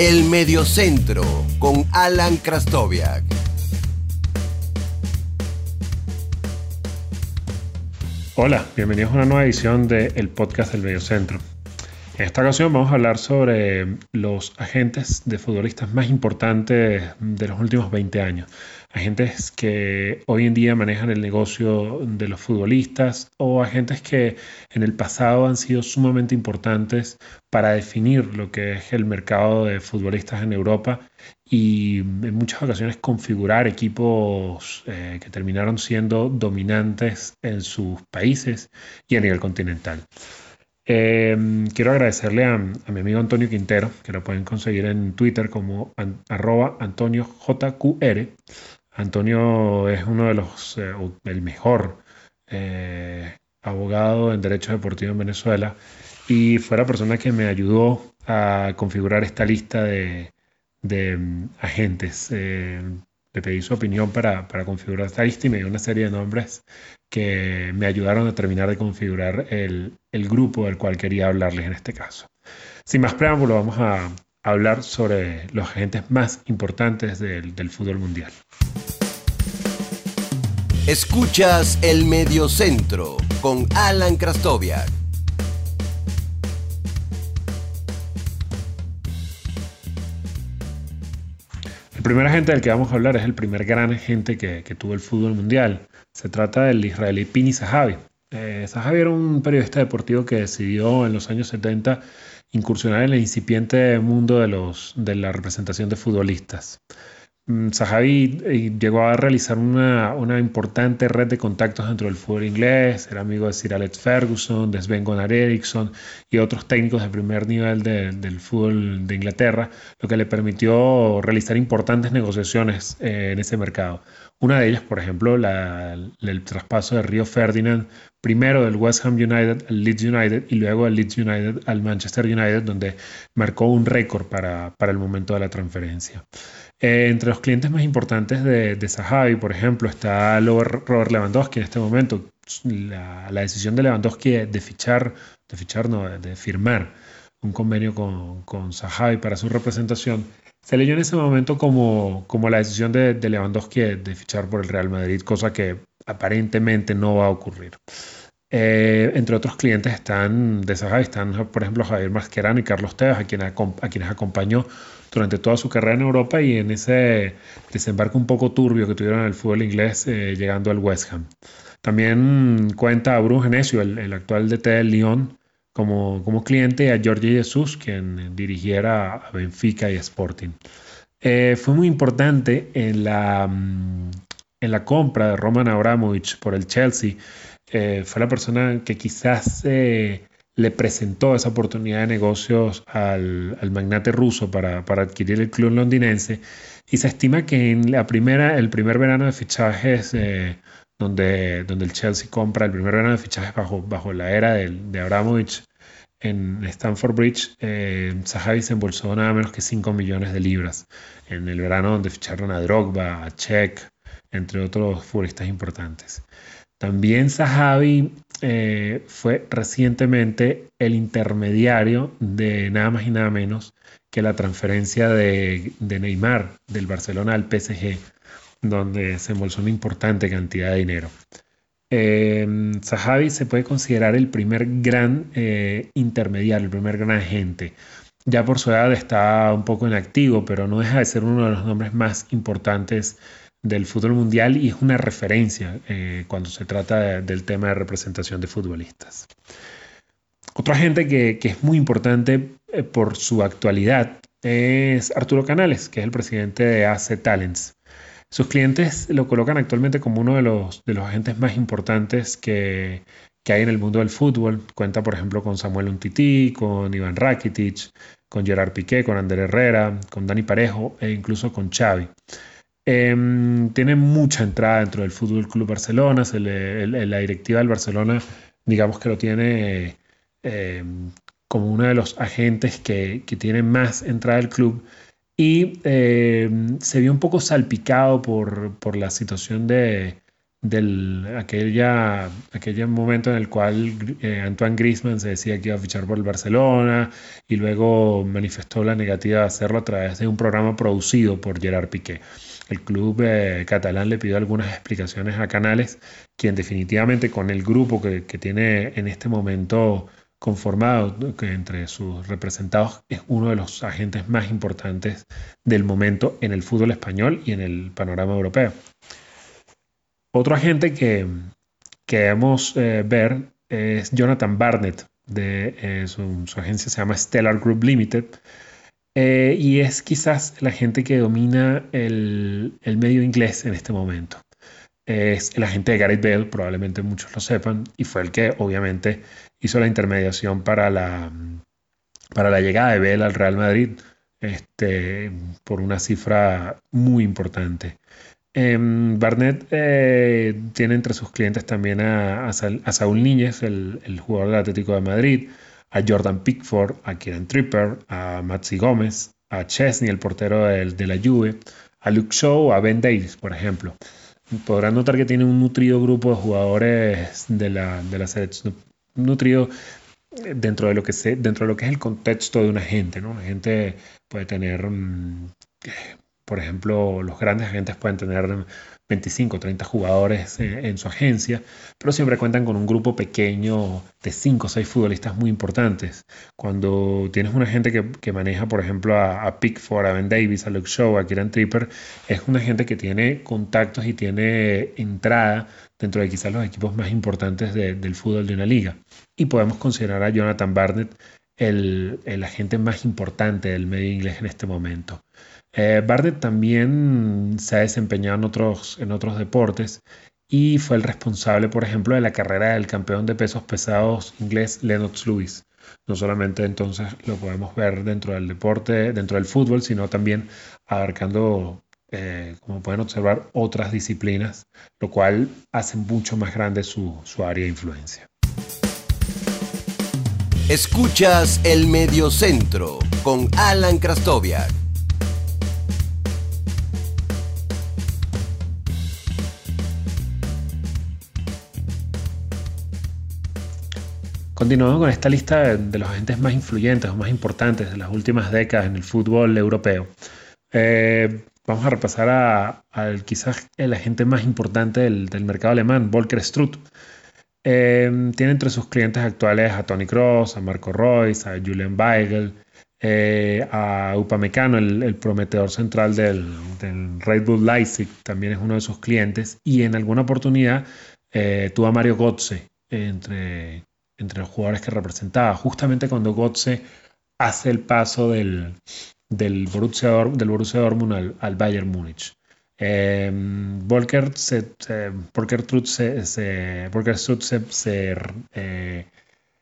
El Mediocentro con Alan Krastoviak. Hola, bienvenidos a una nueva edición del podcast del Mediocentro. En esta ocasión vamos a hablar sobre los agentes de futbolistas más importantes de los últimos 20 años agentes que hoy en día manejan el negocio de los futbolistas o agentes que en el pasado han sido sumamente importantes para definir lo que es el mercado de futbolistas en Europa y en muchas ocasiones configurar equipos eh, que terminaron siendo dominantes en sus países y a nivel continental. Em, quiero agradecerle a, mi amigo Antonio Quintero, que lo pueden conseguir en Twitter como arroba AntonioJQR, Antonio es uno de los, eh, el mejor eh, abogado en Derecho Deportivo en Venezuela y fue la persona que me ayudó a configurar esta lista de, mm, agentes. Eh, le pedí su opinión para, configurar esta lista y me dio una serie de nombres que me ayudaron a terminar de configurar el, el grupo del cual quería hablarles en este caso. Sin más preámbulo, vamos a, hablar sobre los agentes más importantes del, del fútbol mundial. Escuchas el Mediocentro con Alan Krastoviak. El primer agente del que vamos a hablar es el primer gran agente que, tuvo el fútbol mundial. Se trata del israelí Pini Zahavi. Eh, Zahavi era un periodista deportivo que decidió en los años 70 incursionar en el incipiente mundo de, los, de la representación de futbolistas. Sahavi mm, eh, llegó a realizar una, importante red de contactos dentro del fútbol inglés, era amigo de Sir Alex Ferguson, de Sven Gunnar Eriksson y otros técnicos de primer nivel del fútbol de Inglaterra, lo que le permitió realizar importantes negociaciones eh, en ese mercado. Una de ellas, por ejemplo, el traspaso de Río Ferdinand, primero del West Ham United al Leeds United y luego del Leeds United al Manchester United, donde marcó un récord para, para el momento de la transferencia. Eh, entre los clientes más importantes de, de Sahabi, por ejemplo, está Robert Lewandowski en este momento. La, decisión de Lewandowski de fichar, de fichar, no, de firmar un convenio con, con Sahabi para su representación, se leyó en ese momento como, como la decisión de, de Lewandowski de, fichar por el Real Madrid, cosa que aparentemente no va a ocurrir. Eh, entre otros clientes están por ejemplo, Javier Mascherano y Carlos Tevez, a, quien, a quienes acompañó durante toda su carrera en Europa y en ese desembarco un poco turbio que tuvieron en el fútbol inglés eh, llegando al West Ham. También cuenta a Bruno Genesio, el, actual DT del Lyon, como, como cliente a Jorge Jesús, quien dirigiera a Benfica y Sporting. Eh, fue muy importante en la, mm, en la compra de Roman Abramovich por el Chelsea. Eh, fue la persona que quizás le presentó esa oportunidad de negocios al, magnate ruso para, adquirir el club londinense y se estima que en la primera, el primer verano de fichajes eh, donde, donde el Chelsea compra el primer verano de fichajes bajo, bajo la era de, de Abramovich en Stamford Bridge, eh, se embolsó nada menos que 5 millones de libras en el verano donde ficharon a Drogba, a Czech, entre otros futbolistas importantes. También Sahabi eh, fue recientemente el intermediario de nada más y nada menos que la transferencia de, Neymar del Barcelona al PSG, donde se embolsó una importante cantidad de dinero. Eh, se puede considerar el primer gran eh, intermediario, el primer gran agente. Ya por su edad está un poco inactivo, pero no deja de ser uno de los nombres más importantes del fútbol mundial y es una referencia eh, cuando se trata del tema de representación de futbolistas. Otra gente que, es muy importante eh, por su actualidad es Arturo Canales, que es el presidente de AC Talents. Sus clientes lo colocan actualmente como uno de los, de los agentes más importantes que, que hay en el mundo del fútbol. Cuenta, por ejemplo, con Samuel Untiti, con Iván Rakitic, con Gerard Piqué, con Ander Herrera, con Dani Parejo e incluso con Xavi. Em, tiene mucha entrada dentro del Fútbol Club Barcelona. la directiva del Barcelona, digamos que lo tiene em, como uno de los agentes que, tiene más entrada del club. Y em, se vio un poco salpicado por, la situación de, del aquella, aquel momento en el cual eh, Antoine Griezmann se decía que iba a fichar por el Barcelona y luego manifestó la negativa de hacerlo a través de un programa producido por Gerard Piqué. El club eh, catalán le pidió algunas explicaciones a Canales, quien definitivamente con el grupo que, que tiene en este momento conformado, que entre sus representados es uno de los agentes más importantes del momento en el fútbol español y en el panorama europeo. Otro agente que, queremos eh, ver es Jonathan Barnett, de eh, su, agencia se llama Stellar Group Limited, eh, y es quizás la agente que domina el, medio inglés en este momento. Es el agente de Gareth Bale, probablemente muchos lo sepan, y fue el que obviamente hizo la intermediación para la, para la llegada de Bale al Real Madrid este, por una cifra muy importante. Em, Barnett eh, tiene entre sus clientes también a, Saúl Níñez, el, jugador del Atlético de Madrid, a Jordan Pickford, a Kieran Tripper, a Maxi Gómez, a Chesney, el portero de la Juve, a Luke Shaw, a Ben Davis, por ejemplo. Podrán notar que tiene un nutrido grupo de jugadores de la, de la selección, nutrido dentro de lo que se, dentro de lo que es el contexto de una gente, ¿no? Una gente puede tener mm, por ejemplo, los grandes agentes pueden tener 25 o 30 jugadores en, su agencia, pero siempre cuentan con un grupo pequeño de 5 o 6 futbolistas muy importantes. Cuando tienes un agente que, maneja, por ejemplo, a, Pickford, a Ben Davis, a Luke Shaw, a Kieran Tripper, es un agente que tiene contactos y tiene entrada dentro de quizás los equipos más importantes del fútbol de una liga. Y podemos considerar a Jonathan Barnett el, el agente más importante del medio inglés en este momento. Eh, Barnett también se ha desempeñado en otros, en otros deportes y fue el responsable, por ejemplo, de la carrera del campeón de pesos pesados inglés Lennox Lewis. No solamente entonces lo podemos ver dentro del deporte, dentro del fútbol, sino también abarcando, eh, como pueden observar, otras disciplinas, lo cual hace mucho más grande su, su área de influencia. Escuchas el Mediocentro con Alan Krastoviak. Continuamos con esta lista de, los agentes más influyentes o más importantes de las últimas décadas en el fútbol europeo. Eh, vamos a repasar a, quizás el agente más importante del, mercado alemán, Volker Struth. Eh, tiene entre sus clientes actuales a Tony Cross, a Marco Royce, a Julian Weigel, eh, a Upamecano, el, el prometedor central del, Red Bull Leipzig, también es uno de sus clientes. Y en alguna oportunidad tuvo a Mario Götze entre entre los jugadores que representaba. Justamente cuando Gotze hace el paso del, del, Borussia, del Borussia Dortmund al, Bayern Múnich. Eh, Volker, se, se, eh,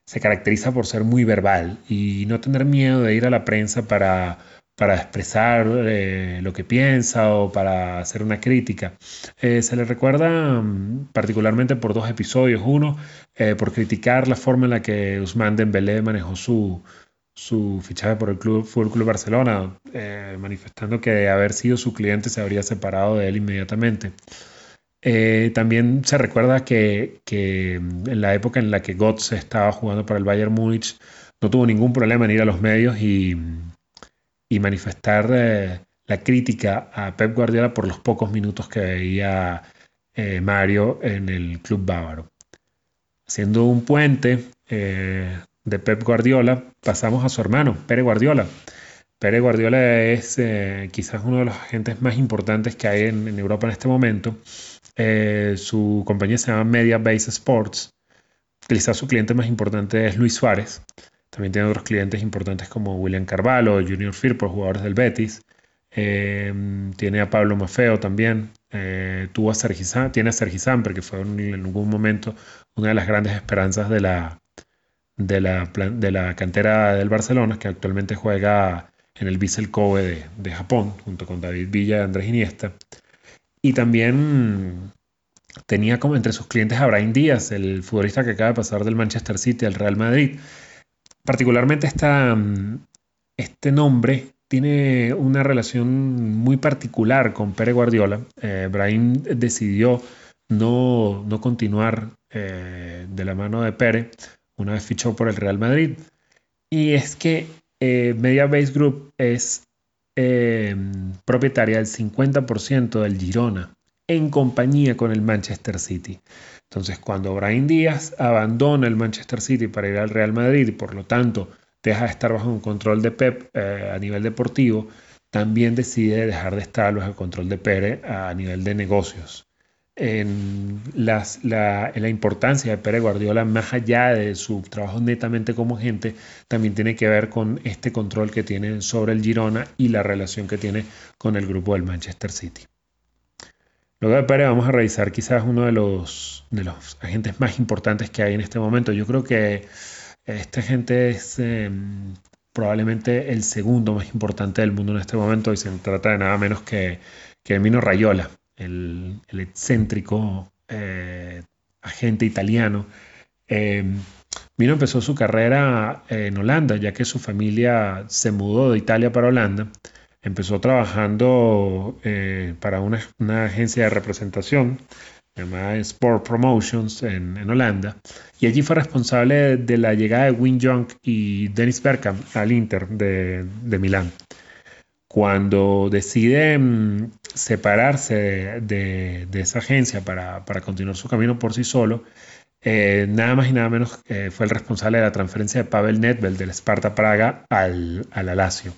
se, caracteriza por ser muy verbal y no tener miedo de ir a la prensa para para expresar eh, lo que piensa o para hacer una crítica. Eh, se le recuerda mm, particularmente por dos episodios. Uno, eh, por criticar la forma en la que Usman Dembélé manejó su, su fichaje por el Club, Fútbol Club Barcelona, manifestando que de haber sido su cliente se habría separado de él inmediatamente. también se recuerda que, que, mm, en la época en la que Götze estaba jugando para el Bayern Múnich, no tuvo ningún problema en ir a los medios y y manifestar eh, la crítica a Pep Guardiola por los pocos minutos que veía eh, Mario en el club bávaro. Haciendo un puente eh, de Pep Guardiola, pasamos a su hermano, Pere Guardiola. Pere Guardiola es quizás uno de los agentes más importantes que hay en, en Europa en este momento. su compañía se llama Media Base Sports. Quizás su cliente más importante es Luis Suárez. También tiene otros clientes importantes como William Carvalho, Junior Firpo, jugadores del Betis. Em, tiene a Pablo Mafeo también. Eh, tuvo a Sergi tiene a Sergi Samper, que fue en algún momento una de las grandes esperanzas de la, de la, de la cantera del Barcelona, que actualmente juega en el Vissel Kobe de, de, Japón, junto con David Villa y Andrés Iniesta. Y también tenía como entre sus clientes a Brian Díaz, el futbolista que acaba de pasar del Manchester City al Real Madrid. Particularmente mm, este nombre tiene una relación muy particular con Pere Guardiola. Eh, decidió no, no continuar eh, de la mano de Pérez una vez fichó por el Real Madrid. Y es que eh, Media Base Group es propietaria del 50% del Girona en compañía con el Manchester City. Entonces, cuando Brian Díaz abandona el Manchester City para ir al Real Madrid y por lo tanto deja de estar bajo un control de Pep eh, a nivel deportivo, también decide dejar de estar bajo el control de Pérez a nivel de negocios. En, la, importancia de Pérez Guardiola, más allá de su trabajo netamente como gente, también tiene que ver con este control que tiene sobre el Girona y la relación que tiene con el grupo del Manchester City. Luego de Pérez vamos a revisar quizás uno de los, de los agentes más importantes que hay en este momento. Yo creo que este agente es em, probablemente el segundo más importante del mundo en este momento y se trata de nada menos que, que Emino Rayola, el, excéntrico eh, agente italiano. Eh, Mino empezó su carrera en Holanda, ya que su familia se mudó de Italia para Holanda empezó trabajando eh, para una, agencia de representación llamada Sport Promotions en, Holanda y allí fue responsable de, la llegada de Win Young y Dennis Bergkamp al Inter de, Milán. Cuando decide mm, separarse de, esa agencia para, continuar su camino por sí solo, eh, nada más y nada menos eh, fue el responsable de la transferencia de Pavel Nedved del Sparta Praga al, al Alacio.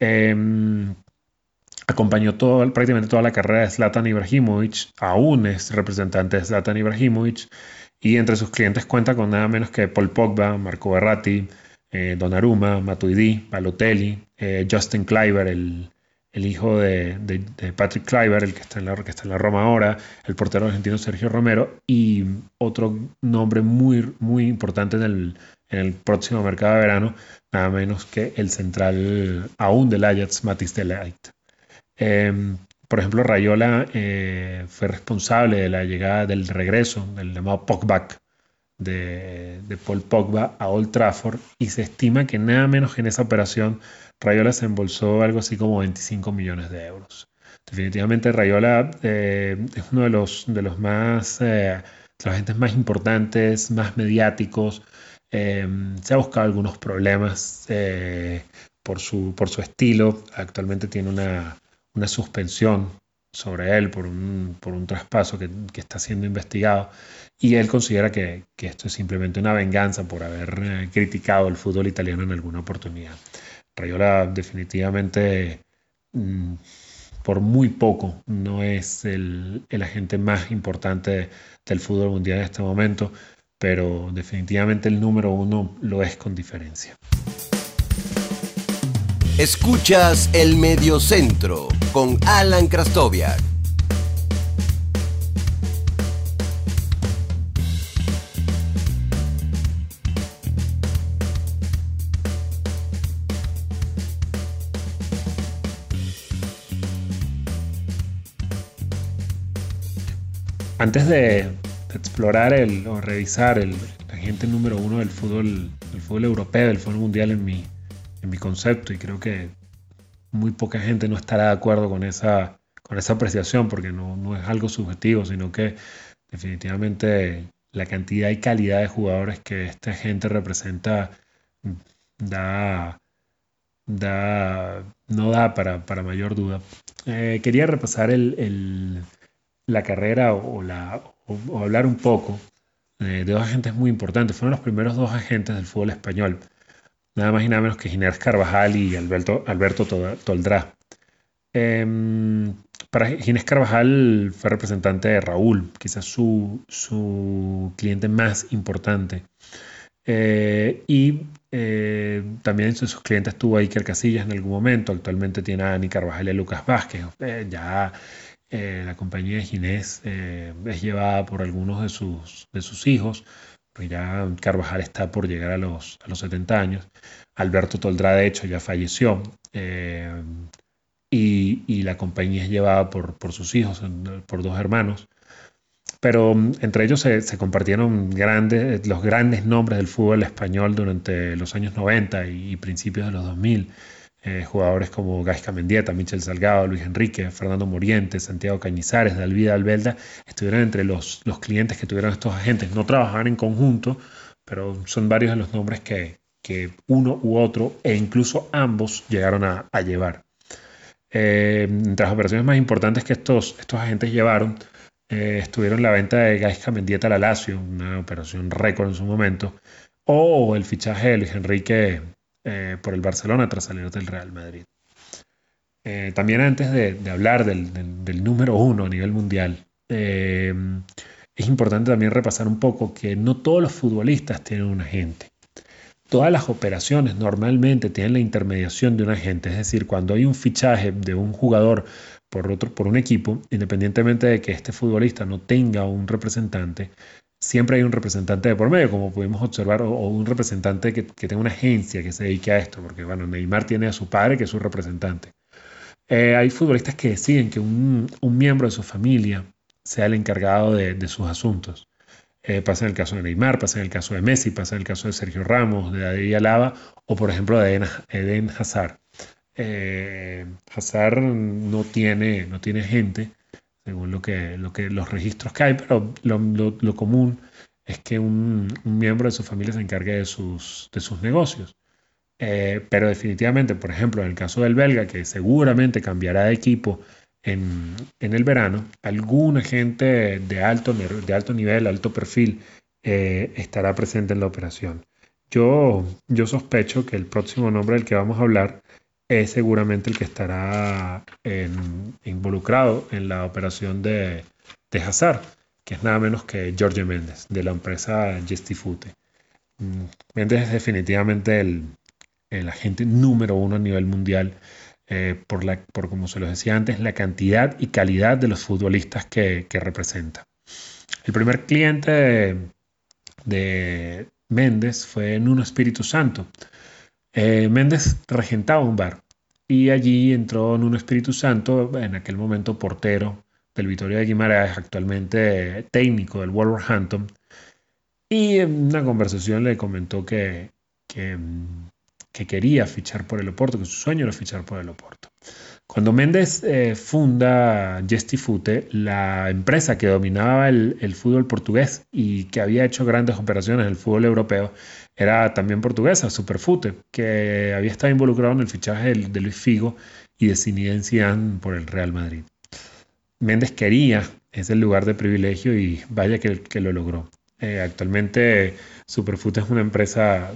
Em, acompañó todo, prácticamente toda la carrera de Zlatan Ibrahimovic, aún es representante de Zlatan Ibrahimovic, y entre sus clientes cuenta con nada menos que Paul Pogba, Marco Berratti, eh, Donnarumma, Matuidi, Balotelli, eh, Justin Kleiber, el, hijo de, Patrick Kleiber, el que está, en la, en la Roma ahora, el portero argentino Sergio Romero, y otro nombre muy, muy importante en el, en el próximo mercado de verano, nada menos que el central aún del Ajax, Matis de Eh, por ejemplo, Rayola eh, fue responsable de la llegada del regreso del llamado Pogba de, de, Paul Pogba a Old Trafford y se estima que nada menos que en esa operación Rayola se embolsó algo así como 25 millones de euros. Definitivamente Rayola eh, es uno de los, de los más, eh, los agentes más importantes, más mediáticos, Em, se ha buscado algunos problemas eh, por, su, por su estilo. Actualmente tiene una, una suspensión sobre él por un, por un traspaso que, que, está siendo investigado y él considera que, que, esto es simplemente una venganza por haber eh, criticado el fútbol italiano en alguna oportunidad. Rayola definitivamente mm, por muy poco no es el, el agente más importante del fútbol mundial en este momento pero definitivamente el número uno lo es con diferencia. Escuchas el Mediocentro con Alan Krastoviak. Antes de explorar el, o revisar el, agente número uno del fútbol, del fútbol europeo, del fútbol mundial en mi, en mi concepto y creo que muy poca gente no estará de acuerdo con esa, con esa apreciación porque no, no es algo subjetivo, sino que definitivamente la cantidad y calidad de jugadores que esta gente representa da, da, no da para, para mayor duda. Eh, quería repasar el, el, la carrera o, la, o, hablar un poco de dos agentes muy importantes. Fueron los primeros dos agentes del fútbol español. Nada más y nada menos que Ginés Carvajal y Alberto, Alberto Toldrá. Em, para Ginés Carvajal fue representante de Raúl, quizás su, su cliente más importante. Eh, y eh, también entre sus clientes tuvo a Iker Casillas en algún momento. Actualmente tiene a Ani Carvajal y a Lucas Vázquez. Eh, ya eh, la compañía de Ginés eh, es llevada por algunos de sus, de sus hijos, pues ya Carvajal está por llegar a los, a los 70 años. Alberto Toldrá, de hecho, ya falleció. Eh, y, la compañía es llevada por, por, sus hijos, por dos hermanos. Pero mm, entre ellos se, compartieron grandes, los grandes nombres del fútbol español durante los años 90 y, principios de los 2000. Eh, jugadores como Gaisca Mendieta, Michel Salgado, Luis Enrique, Fernando Moriente, Santiago Cañizares, Dalvida Albelda, estuvieron entre los, los clientes que tuvieron estos agentes. No trabajaban en conjunto, pero son varios de los nombres que, que uno u otro, e incluso ambos, llegaron a, a llevar. Eh, entre las operaciones más importantes que estos, estos agentes llevaron, eh, estuvieron la venta de Gaisca Mendieta a la Lazio, una operación récord en su momento, o el fichaje de Luis Enrique eh, por el Barcelona tras salir del Real Madrid. Eh, también antes de, hablar del, número uno a nivel mundial, eh, es importante también repasar un poco que no todos los futbolistas tienen un agente. Todas las operaciones normalmente tienen la intermediación de un agente, es decir, cuando hay un fichaje de un jugador por, otro, por un equipo, independientemente de que este futbolista no tenga un representante, siempre hay un representante de por medio, como pudimos observar, o, un representante que, tenga una agencia que se dedique a esto, porque bueno, Neymar tiene a su padre que es su representante. Eh, hay futbolistas que deciden que un, miembro de su familia sea el encargado de, sus asuntos. Eh, pasa en el caso de Neymar, pasa en el caso de Messi, pasa en el caso de Sergio Ramos, de David Alaba o por ejemplo de Eden, Hazard. Eh, Hazard no tiene, no tiene gente, según lo que, lo que, los registros que hay, pero lo, común es que un, miembro de su familia se encargue de sus, de sus negocios. Eh, pero definitivamente, por ejemplo, en el caso del belga, que seguramente cambiará de equipo en, el verano, alguna gente de alto, de alto nivel, alto perfil, eh, estará presente en la operación. Yo, yo sospecho que el próximo nombre del que vamos a hablar es seguramente el que estará involucrado en la operación de, de, Hazard, que es nada menos que Jorge Méndez, de la empresa Gestifute. Mm, Méndez es definitivamente el, agente número uno a nivel mundial eh, por, la, por, como se lo decía antes, la cantidad y calidad de los futbolistas que, representa. El primer cliente de, Méndez fue Nuno Espíritu Santo, eh, Méndez regentaba un bar y allí entró en un Espíritu Santo, en aquel momento portero del Vitoria de Guimaraes, actualmente técnico del Wolverhampton, y en una conversación le comentó que, que, que quería fichar por el Oporto, que su sueño era fichar por el Oporto. Cuando Méndez eh, funda Gestifute, la empresa que dominaba el, fútbol portugués y que había hecho grandes operaciones en el fútbol europeo, era también portuguesa, Superfute, que había estado involucrado en el fichaje de, Luis Figo y de Zinedine Zidane por el Real Madrid. Méndez quería ese lugar de privilegio y vaya que, lo logró. Eh, actualmente Superfute es una empresa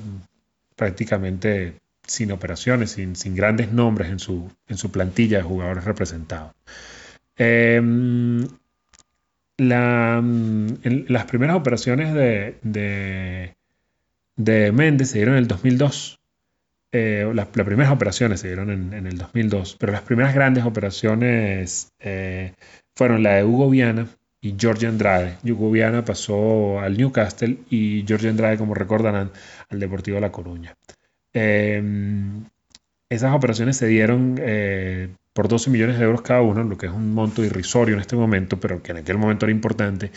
prácticamente sin operaciones, sin, grandes nombres en su, en plantilla de jugadores representados. Em, las primeras operaciones de, de, Méndez se dieron en el 2002. Eh, las, primeras operaciones se dieron en, el 2002, pero las primeras grandes operaciones eh, fueron la de Hugo Viana y George Andrade. Hugo Viana pasó al Newcastle y George Andrade, como recordarán, al Deportivo La Coruña. Em, esas operaciones se dieron eh, por 12 millones de euros cada uno, lo que es un monto irrisorio en este momento, pero que en aquel momento era importante.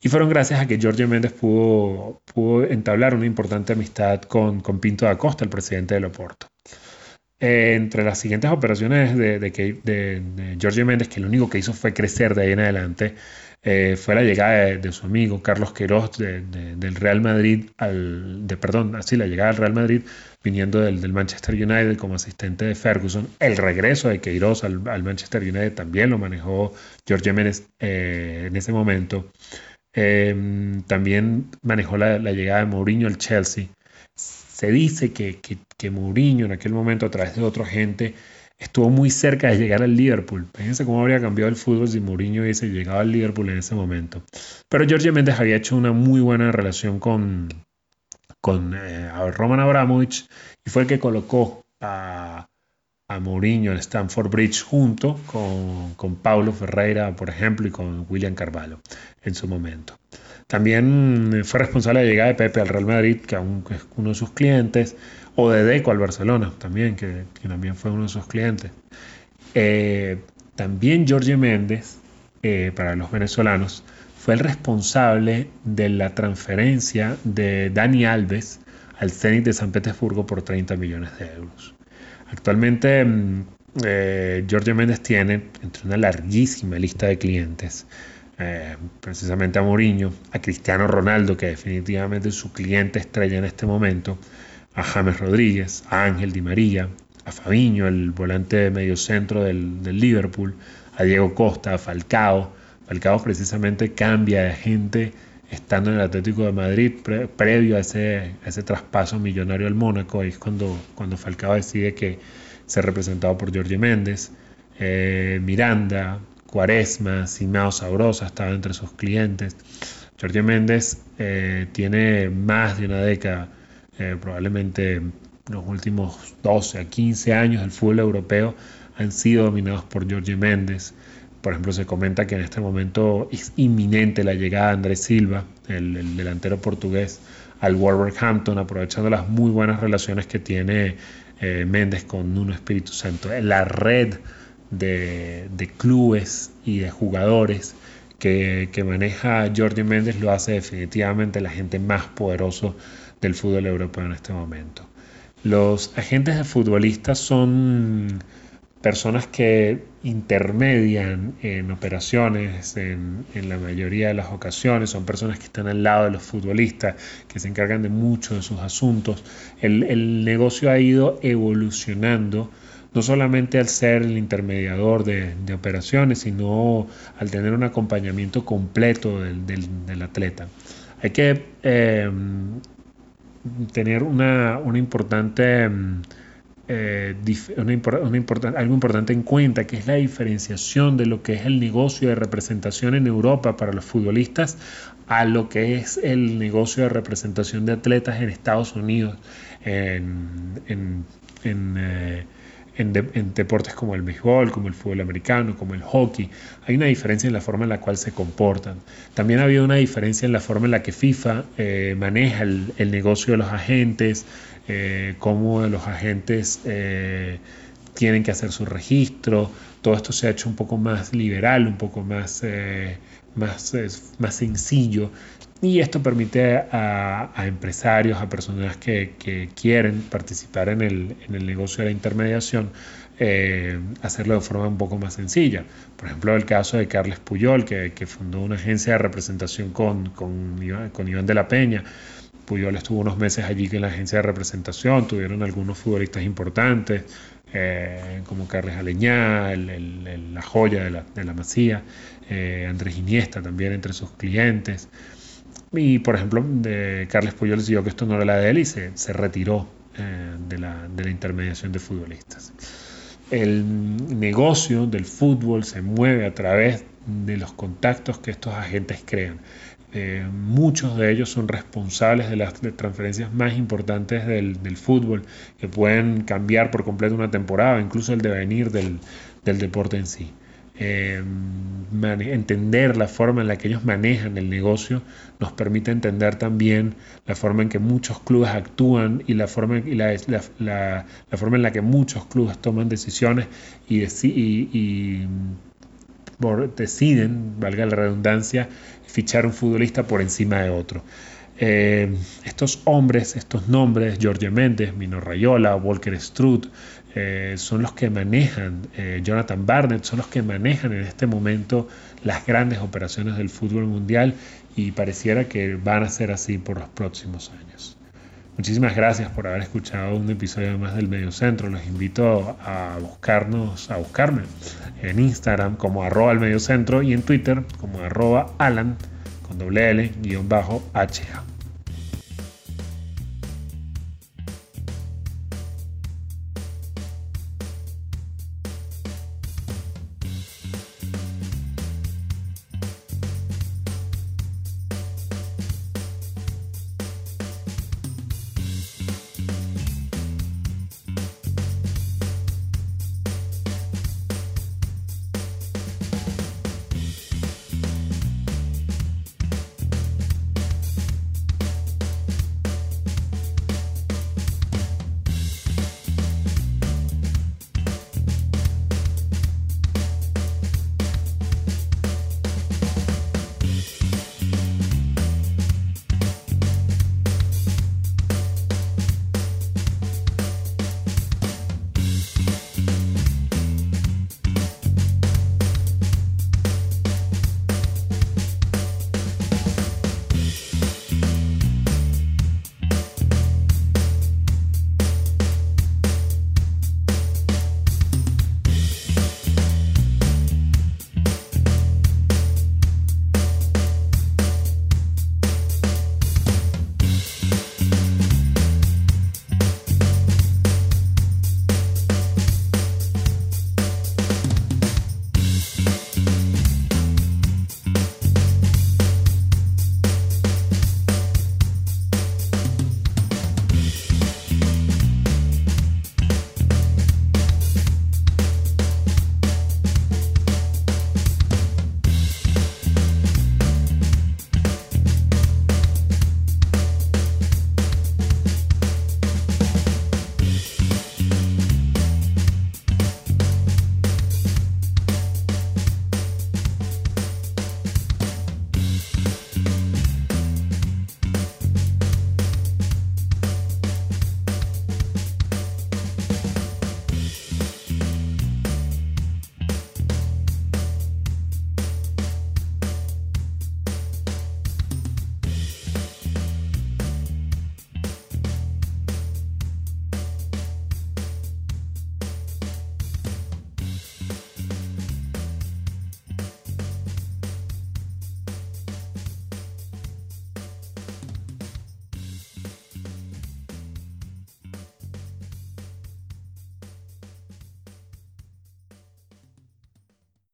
Y fueron gracias a que Jorge Méndez pudo, pudo entablar una importante amistad con, Pinto da Costa, el presidente del Oporto. Eh, entre las siguientes operaciones de, de, de, Méndez, que lo único que hizo fue crecer de ahí en adelante, eh, fue la llegada de, su amigo Carlos Queiroz del Real Madrid, al, de, perdón, así la llegada al Real Madrid viniendo del, Manchester United como asistente de Ferguson. El regreso de Queiroz al, Manchester United también lo manejó George Méndez eh, en ese momento. Em, también manejó la, llegada de Mourinho al Chelsea. Se dice que, que, Mourinho en aquel momento, a través de otro agente, estuvo muy cerca de llegar al Liverpool. Fíjense cómo habría cambiado el fútbol si Mourinho hubiese llegado al Liverpool en ese momento. Pero Jorge Méndez había hecho una muy buena relación con, con eh, Roman Abramovich y fue el que colocó a, a Mourinho en Stamford Bridge junto con, con Paulo Ferreira, por ejemplo, y con William Carvalho en su momento. También fue responsable de la llegada de Pepe al Real Madrid, que aún es uno de sus clientes o de Deco al Barcelona también, que, también fue uno de sus clientes. Eh, también Jorge Méndez, eh, para los venezolanos, fue el responsable de la transferencia de Dani Alves al Zenit de San Petersburgo por 30 millones de euros. Actualmente mm, eh, Giorgio Méndez tiene entre una larguísima lista de clientes, eh, precisamente a Mourinho, a Cristiano Ronaldo, que definitivamente es su cliente estrella en este momento, a James Rodríguez, a Ángel Di María, a Fabiño, el volante de medio centro del, Liverpool, a Diego Costa, a Falcao. Falcao precisamente cambia de gente estando en el Atlético de Madrid previo a ese, ese traspaso millonario al Mónaco. Ahí es cuando, cuando Falcao decide que ser representado por Jorge Méndez. Eh, Miranda, Cuaresma, Simao Sabrosa estaba entre sus clientes. Jorge Méndez eh, tiene más de una década, eh, probablemente los últimos 12 a 15 años del fútbol europeo han sido dominados por Jorge Méndez. Por ejemplo, se comenta que en este momento es inminente la llegada de Andrés Silva, el, delantero portugués, al Wolverhampton, aprovechando las muy buenas relaciones que tiene eh, Méndez con Nuno Espíritu Santo. La red de, clubes y de jugadores que, que, maneja Jordi Méndez lo hace definitivamente la gente más poderoso del fútbol europeo en este momento. Los agentes de futbolistas son personas que intermedian en operaciones en, la mayoría de las ocasiones, son personas que están al lado de los futbolistas, que se encargan de muchos de sus asuntos. El, negocio ha ido evolucionando, no solamente al ser el intermediador de, operaciones, sino al tener un acompañamiento completo del, atleta. Hay que eh, tener una, importante... Eh, algo importante en cuenta, que es la diferenciación de lo que es el negocio de representación en Europa para los futbolistas a lo que es el negocio de representación de atletas en Estados Unidos, en, eh, en, deportes como el béisbol, como el fútbol americano, como el hockey. Hay una diferencia en la forma en la cual se comportan. También ha habido una diferencia en la forma en la que FIFA eh, maneja el, negocio de los agentes, eh, cómo los agentes eh, tienen que hacer su registro. Todo esto se ha hecho un poco más liberal, un poco más, más, más sencillo y esto permite a, empresarios, a personas que, quieren participar en el, negocio de la intermediación, eh, hacerlo de forma un poco más sencilla. Por ejemplo, el caso de Carles Puyol, que, fundó una agencia de representación con, con, Iván, de la Peña. Puyol estuvo unos meses allí en la agencia de representación, tuvieron algunos futbolistas importantes, eh, como Carles Aleñá, la joya de la, de la Masía, eh, Andrés Iniesta también entre sus clientes. Y por ejemplo, de Carles Puyol decidió que esto no era la de él y se, retiró eh, de, la, intermediación de futbolistas. El negocio del fútbol se mueve a través de los contactos que estos agentes crean. Eh, muchos de ellos son responsables de las transferencias más importantes del, fútbol, que pueden cambiar por completo una temporada, incluso el devenir del deporte en sí. Em, entender la forma en la que ellos manejan el negocio nos permite entender también la forma en que muchos clubes actúan y la forma, y la, la, forma en la que muchos clubes toman decisiones y, deciden, valga la redundancia, fichar un futbolista por encima de otro. Em, estos hombres, estos nombres, Jorge Méndez, Mino Rayola, Walker Struth, eh, son los que manejan, eh, Jonathan Barnett, son los que manejan en este momento las grandes operaciones del fútbol mundial y pareciera que van a ser así por los próximos años. Muchísimas gracias por haber escuchado un episodio más del Medio Centro. Los invito a buscarnos, a buscarme en Instagram como arroba el Medio Centro y en Twitter como arroba Alan con doble L guion bajo HA.